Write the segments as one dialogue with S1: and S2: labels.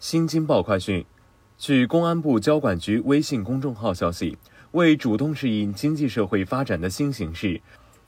S1: 新京报快讯，据公安部交管局微信公众号消息，为主动适应经济社会发展的新形势，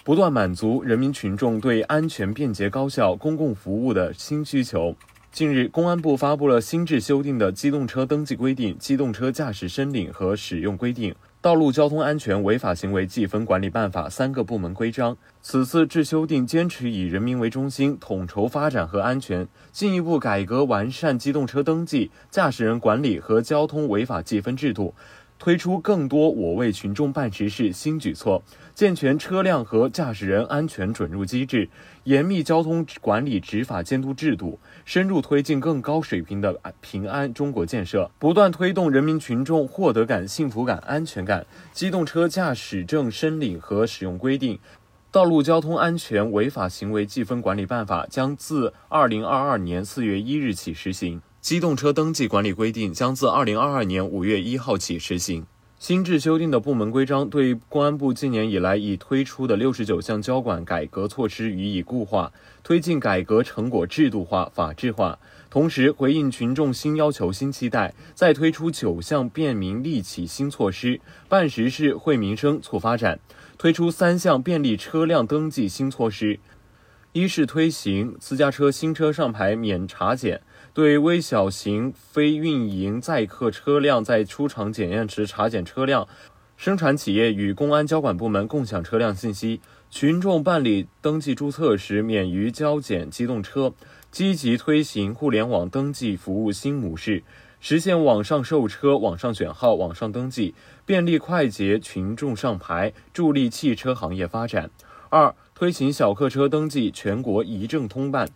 S1: 不断满足人民群众对安全、便捷、高效公共服务的新需求，近日，公安部发布了新制修订的《机动车登记规定》《机动车驾驶申领和使用规定》。《道路交通安全违法行为记分管理办法》三个部门规章，此次制修订坚持以人民为中心，统筹发展和安全，进一步改革完善机动车登记、驾驶人管理和交通违法记分制度。推出更多我为群众办实事新举措，健全车辆和驾驶人安全准入机制，严密交通管理执法监督制度，深入推进更高水平的平安中国建设，不断推动人民群众获得感、幸福感、安全感。机动车驾驶证申领和使用规定，《道路交通安全违法行为记分管理办法》将自二零二二年四月一日起实行。机动车登记管理规定将自二零二二年五月一号起实行。新制修订的部门规章对公安部近年以来已推出的六十九项交管改革措施予以固化，推进改革成果制度化、法治化。同时，回应群众新要求、新期待，再推出九项便民利企新措施，办实事、惠民生、促发展。推出三项便利车辆登记新措施。一是推行私家车新车上牌免查检，对微小型非运营载客车辆在出厂检验时查检车辆，生产企业与公安交管部门共享车辆信息，群众办理登记注册时免于交检机动车，积极推行互联网登记服务新模式，实现网上售车、网上选号、网上登记，便利快捷群众上牌，助力汽车行业发展。二推行小客车登记全国一证通办，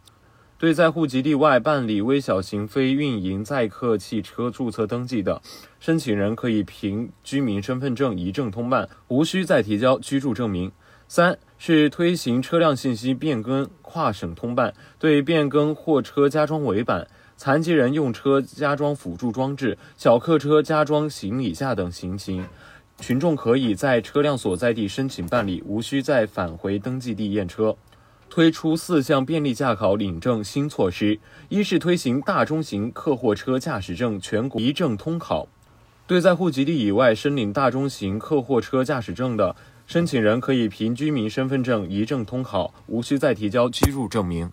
S1: 对在户籍地外办理微小型非运营载客汽车注册登记的申请人，可以凭居民身份证一证通办，无需再提交居住证明。三是推行车辆信息变更跨省通办，对变更货车加装尾板、残疾人用车加装辅助装置、小客车加装行李架等情形。群众可以在车辆所在地申请办理，无需再返回登记地验车。推出四项便利驾考领证新措施：一是推行大中型客货车驾驶证全国一证通考，对在户籍地以外申领大中型客货车驾驶证的申请人，可以凭居民身份证一证通考，无需再提交居住证明。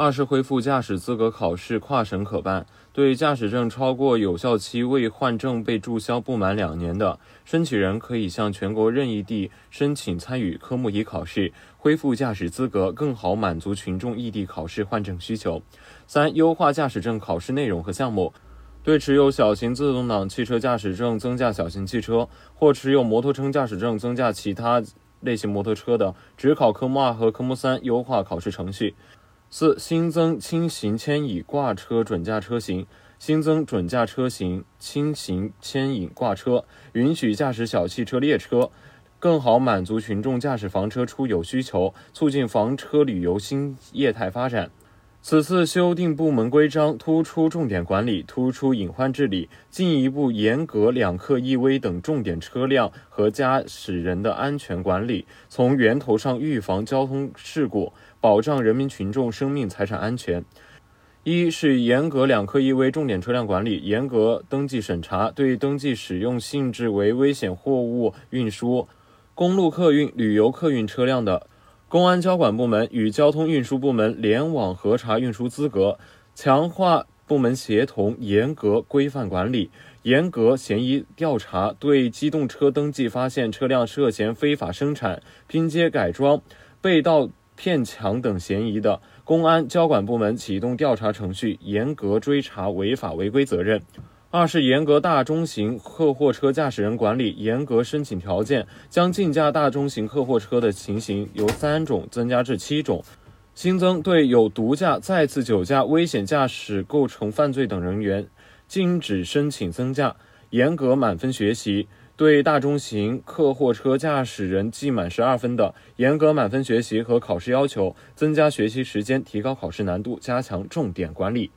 S1: 二是恢复驾驶资格考试跨省可办，对驾驶证超过有效期未换证被注销不满两年的申请人，可以向全国任意地申请参与科目一考试，恢复驾驶资格，更好满足群众异地考试换证需求。三、优化驾驶证考试内容和项目，对持有小型自动挡汽车驾驶证增加小型汽车，或持有摩托车驾驶证增加其他类型摩托车的，只考科目二和科目三，优化考试程序。四、新增轻型牵引挂车准驾车型，新增准驾车型轻型牵引挂车，允许驾驶小汽车列车，更好满足群众驾驶房车出游需求，促进房车旅游新业态发展。此次修订部门规章，突出重点管理，突出隐患治理，进一步严格两客一危等重点车辆和驾驶人的安全管理，从源头上预防交通事故，保障人民群众生命财产安全。一是严格两客一危重点车辆管理，严格登记审查，对登记使用性质为危险货物运输、公路客运、旅游客运车辆的。公安交管部门与交通运输部门联网核查运输资格，强化部门协同，严格规范管理，严格嫌疑调查。对机动车登记发现车辆涉嫌非法生产、拼接改装、被盗骗抢等嫌疑的，公安交管部门启动调查程序，严格追查违法违规责任。二是严格大中型客货车驾驶人管理，严格申请条件，将禁驾大中型客货车的情形由三种增加至七种，新增对有毒驾、再次酒驾、危险驾驶构成犯罪等人员，禁止申请增驾。严格满分学习，对大中型客货车驾驶人记满十二分的，严格满分学习和考试要求，增加学习时间，提高考试难度，加强重点管理。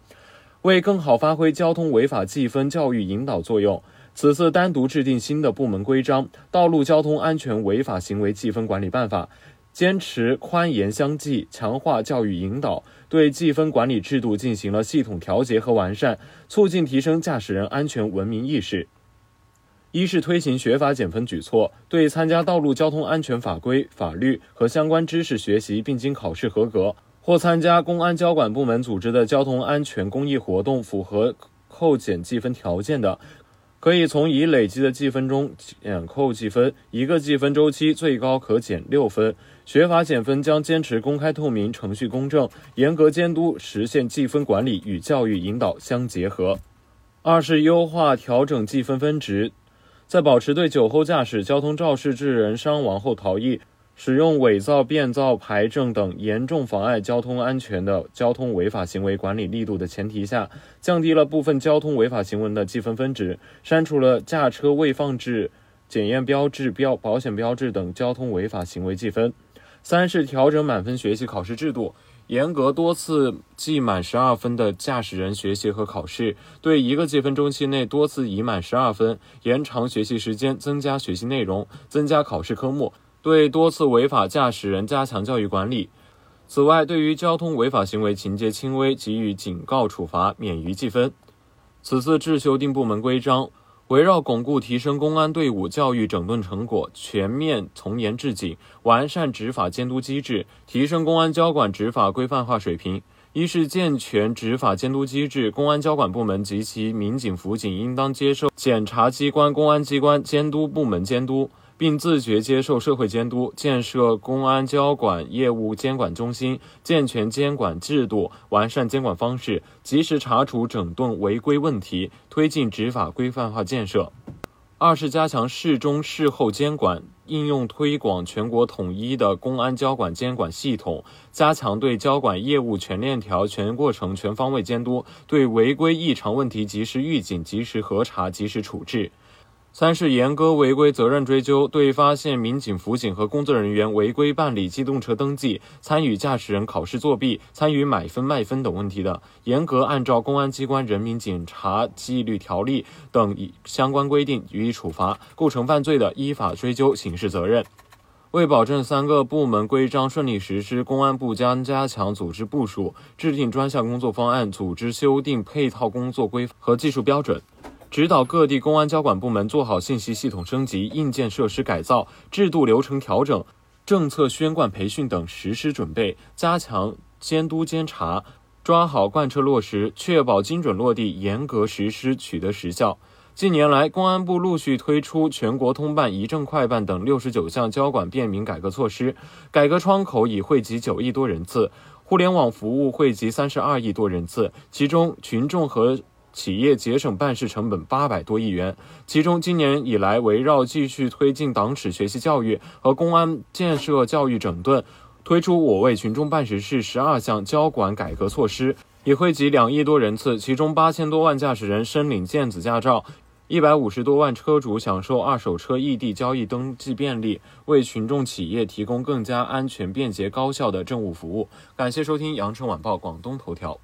S1: 为更好发挥交通违法记分教育引导作用，此次单独制定新的部门规章《道路交通安全违法行为记分管理办法》，坚持宽严相济，强化教育引导，对记分管理制度进行了系统调节和完善，促进提升驾驶人安全文明意识。一是推行学法减分举措，对参加道路交通安全法规、法律和相关知识学习并经考试合格，或参加公安交管部门组织的交通安全公益活动，符合扣减记分条件的。可以从已累积的记分中减扣记分，一个记分周期最高可减六分。学法减分将坚持公开透明、程序公正，严格监督，实现记分管理与教育引导相结合。二是优化调整记分分值，在保持对酒后驾驶、交通肇事致人伤亡后逃逸。使用伪造、变造牌证等严重妨碍交通安全的交通违法行为管理力度的前提下，降低了部分交通违法行为的记分分值，删除了驾车未放置检验标志、标保险标志等交通违法行为记分。三是调整满分学习考试制度，严格多次记满十二分的驾驶人学习和考试，对一个记分周期内多次已满十二分，延长学习时间，增加学习内容，增加考试科目。对多次违法驾驶人加强教育管理。此外，对于交通违法行为情节轻微，给予警告处罚，免于记分。此次制修订部门规章，围绕巩固提升公安队伍教育整顿成果，全面从严治警，完善执法监督机制，提升公安交管执法规范化水平。一是健全执法监督机制，公安交管部门及其民警、辅警应当接受检察机关、公安机关监督部门监督。并自觉接受社会监督，建设公安交管业务监管中心，健全监管制度，完善监管方式，及时查处整顿违规问题，推进执法规范化建设。二是加强事中事后监管，应用推广全国统一的公安交管监管系统，加强对交管业务全链条、全过程、全方位监督，对违规异常问题及时预警、及时核查、及时处置。三是严格违规责任追究，对发现民警、辅警和工作人员违规办理机动车登记、参与驾驶人考试作弊、参与买分卖分等问题的，严格按照公安机关人民警察纪律条例等相关规定予以处罚；构成犯罪的，依法追究刑事责任。为保证三个部门规章顺利实施，公安部将加强组织部署，制定专项工作方案，组织修订配套工作规和技术标准。指导各地公安交管部门做好信息系统升级、硬件设施改造、制度流程调整、政策宣贯培训等实施准备，加强监督监察，抓好贯彻落实，确保精准落地、严格实施，取得实效。近年来，公安部陆续推出全国通办、一证快办等六十九项交管便民改革措施，改革窗口已惠及九亿多人次，互联网服务惠及三十二亿多人次，其中群众和企业节省办事成本八百多亿元，其中今年以来，围绕继续推进党史学习教育和公安建设教育整顿，推出我为群众办实事十二项交管改革措施，已惠及两亿多人次，其中八千多万驾驶人申领电子驾照，一百五十多万车主享受二手车异地交易登记便利，为群众企业提供更加安全、便捷、高效的政务服务。感谢收听羊城晚报广东头条。